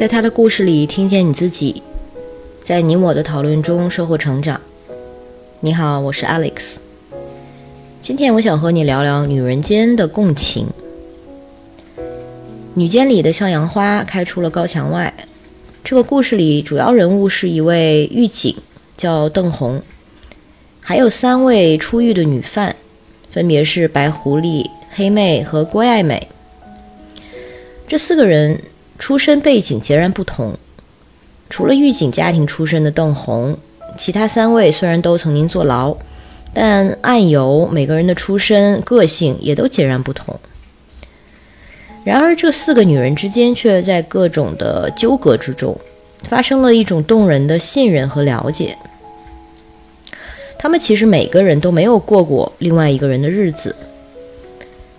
在他的故事里听见你自己，在你我的讨论中收获成长。你好，我是 Alex。今天我想和你聊聊女人间的共情。女监里的向阳花开出了高墙外。这个故事里主要人物是一位狱警，叫邓红，还有三位出狱的女犯，分别是白狐狸、黑妹和郭爱美。这四个人。出身背景截然不同，除了狱警家庭出身的邓红，其他三位虽然都曾经坐牢，但案由每个人的出身、个性也都截然不同。然而，这四个女人之间却在各种的纠葛之中，发生了一种动人的信任和了解。她们其实每个人都没有过过另外一个人的日子，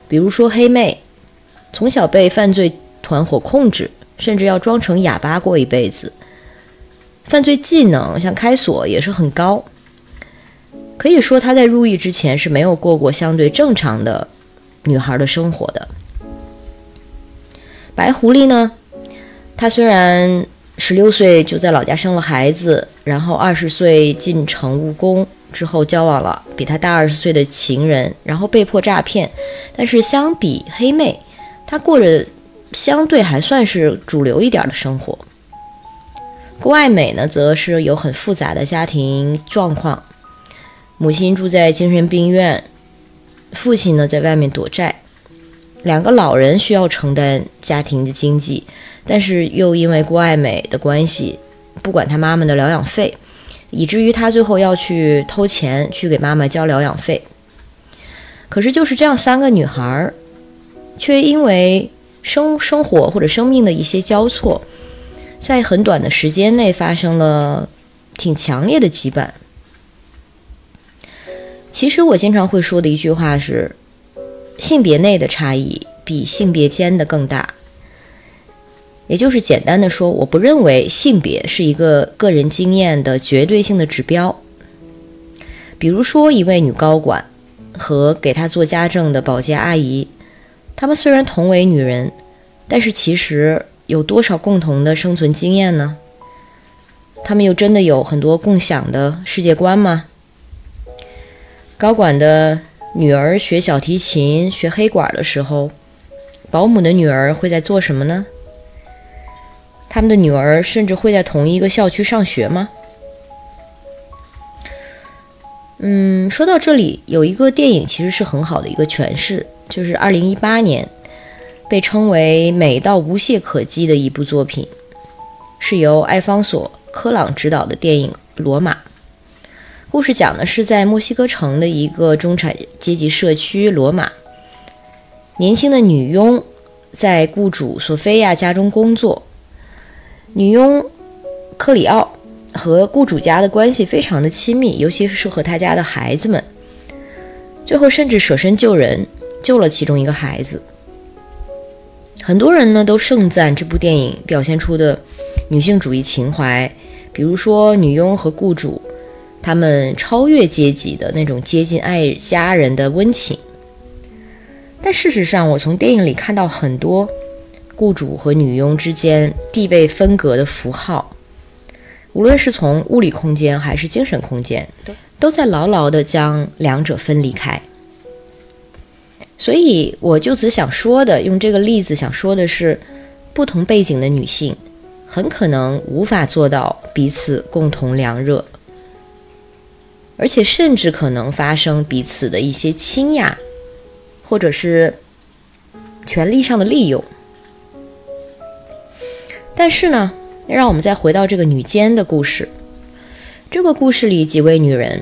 比如说黑妹，从小被犯罪。团伙控制，甚至要装成哑巴过一辈子。犯罪技能像开锁也是很高，可以说他在入狱之前是没有过过相对正常的女孩的生活的。白狐狸呢，她虽然十六岁就在老家生了孩子，然后二十岁进城务工之后交往了比她大二十岁的情人，然后被迫诈骗，但是相比黑妹，她过着。相对还算是主流一点的生活。郭爱美呢，则是有很复杂的家庭状况，母亲住在精神病院，父亲呢在外面躲债，两个老人需要承担家庭的经济，但是又因为郭爱美的关系，不管她妈妈的疗养费，以至于她最后要去偷钱去给妈妈交疗养费。可是就是这样三个女孩儿，却因为。生生活或者生命的一些交错，在很短的时间内发生了挺强烈的羁绊。其实我经常会说的一句话是：性别内的差异比性别间的更大。也就是简单的说，我不认为性别是一个个人经验的绝对性的指标。比如说，一位女高管和给她做家政的保洁阿姨。她们虽然同为女人，但是其实有多少共同的生存经验呢？她们又真的有很多共享的世界观吗？高管的女儿学小提琴、学黑管的时候，保姆的女儿会在做什么呢？他们的女儿甚至会在同一个校区上学吗？嗯，说到这里，有一个电影其实是很好的一个诠释。就是二零一八年被称为美到无懈可击的一部作品，是由艾方索·科朗执导的电影《罗马》。故事讲的是在墨西哥城的一个中产阶级社区罗马，年轻的女佣在雇主索菲亚家中工作。女佣克里奥和雇主家的关系非常的亲密，尤其是和他家的孩子们，最后甚至舍身救人。救了其中一个孩子。很多人呢都盛赞这部电影表现出的女性主义情怀，比如说女佣和雇主，他们超越阶级的那种接近爱家人的温情。但事实上，我从电影里看到很多雇主和女佣之间地位分隔的符号，无论是从物理空间还是精神空间，都在牢牢地将两者分离开。所以，我就只想说的，用这个例子想说的是，不同背景的女性很可能无法做到彼此共同凉热，而且甚至可能发生彼此的一些倾轧，或者是权力上的利用。但是呢，让我们再回到这个女监的故事，这个故事里几位女人，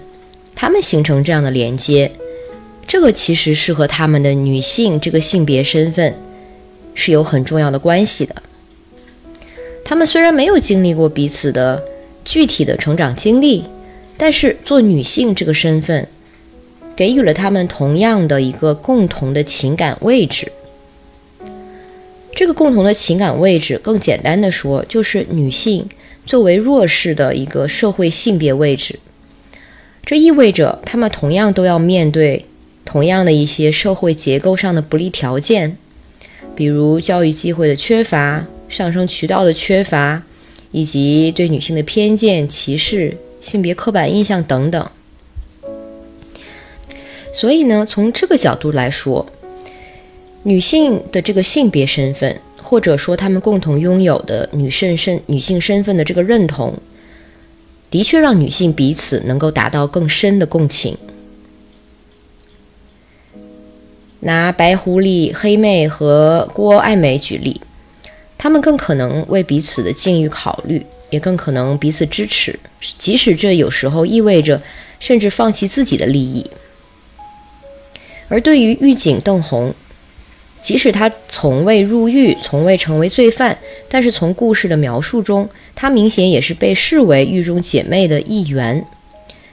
她们形成这样的连接。这个其实是和他们的女性这个性别身份是有很重要的关系的。她们虽然没有经历过彼此的具体的成长经历，但是做女性这个身份给予了她们同样的一个共同的情感位置。这个共同的情感位置，更简单的说，就是女性作为弱势的一个社会性别位置。这意味着她们同样都要面对。同样的一些社会结构上的不利条件，比如教育机会的缺乏、上升渠道的缺乏，以及对女性的偏见、歧视、性别刻板印象等等。所以呢，从这个角度来说，女性的这个性别身份，或者说她们共同拥有的女性身女性身份的这个认同，的确让女性彼此能够达到更深的共情。拿白狐狸、黑妹和郭爱美举例，她们更可能为彼此的境遇考虑，也更可能彼此支持，即使这有时候意味着甚至放弃自己的利益。而对于狱警邓红，即使他从未入狱，从未成为罪犯，但是从故事的描述中，他明显也是被视为狱中姐妹的一员。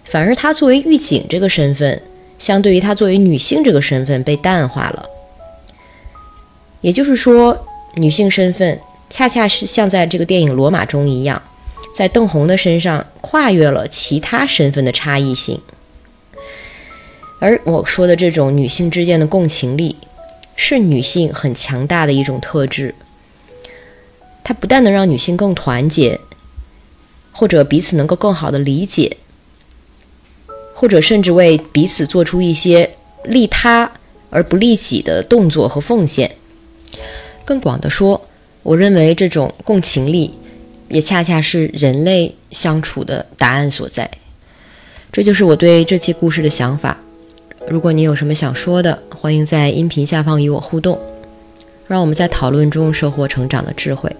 反而他作为狱警这个身份，相对于她作为女性这个身份被淡化了。也就是说，女性身份恰恰是像在这个电影《罗马》中一样，在邓红的身上跨越了其他身份的差异性。而我说的这种女性之间的共情力，是女性很强大的一种特质。它不但能让女性更团结，或者彼此能够更好的理解，或者甚至为彼此做出一些利他而不利己的动作和奉献。更广的说，我认为这种共情力，也恰恰是人类相处的答案所在。这就是我对这期故事的想法。如果你有什么想说的，欢迎在音频下方与我互动，让我们在讨论中收获成长的智慧。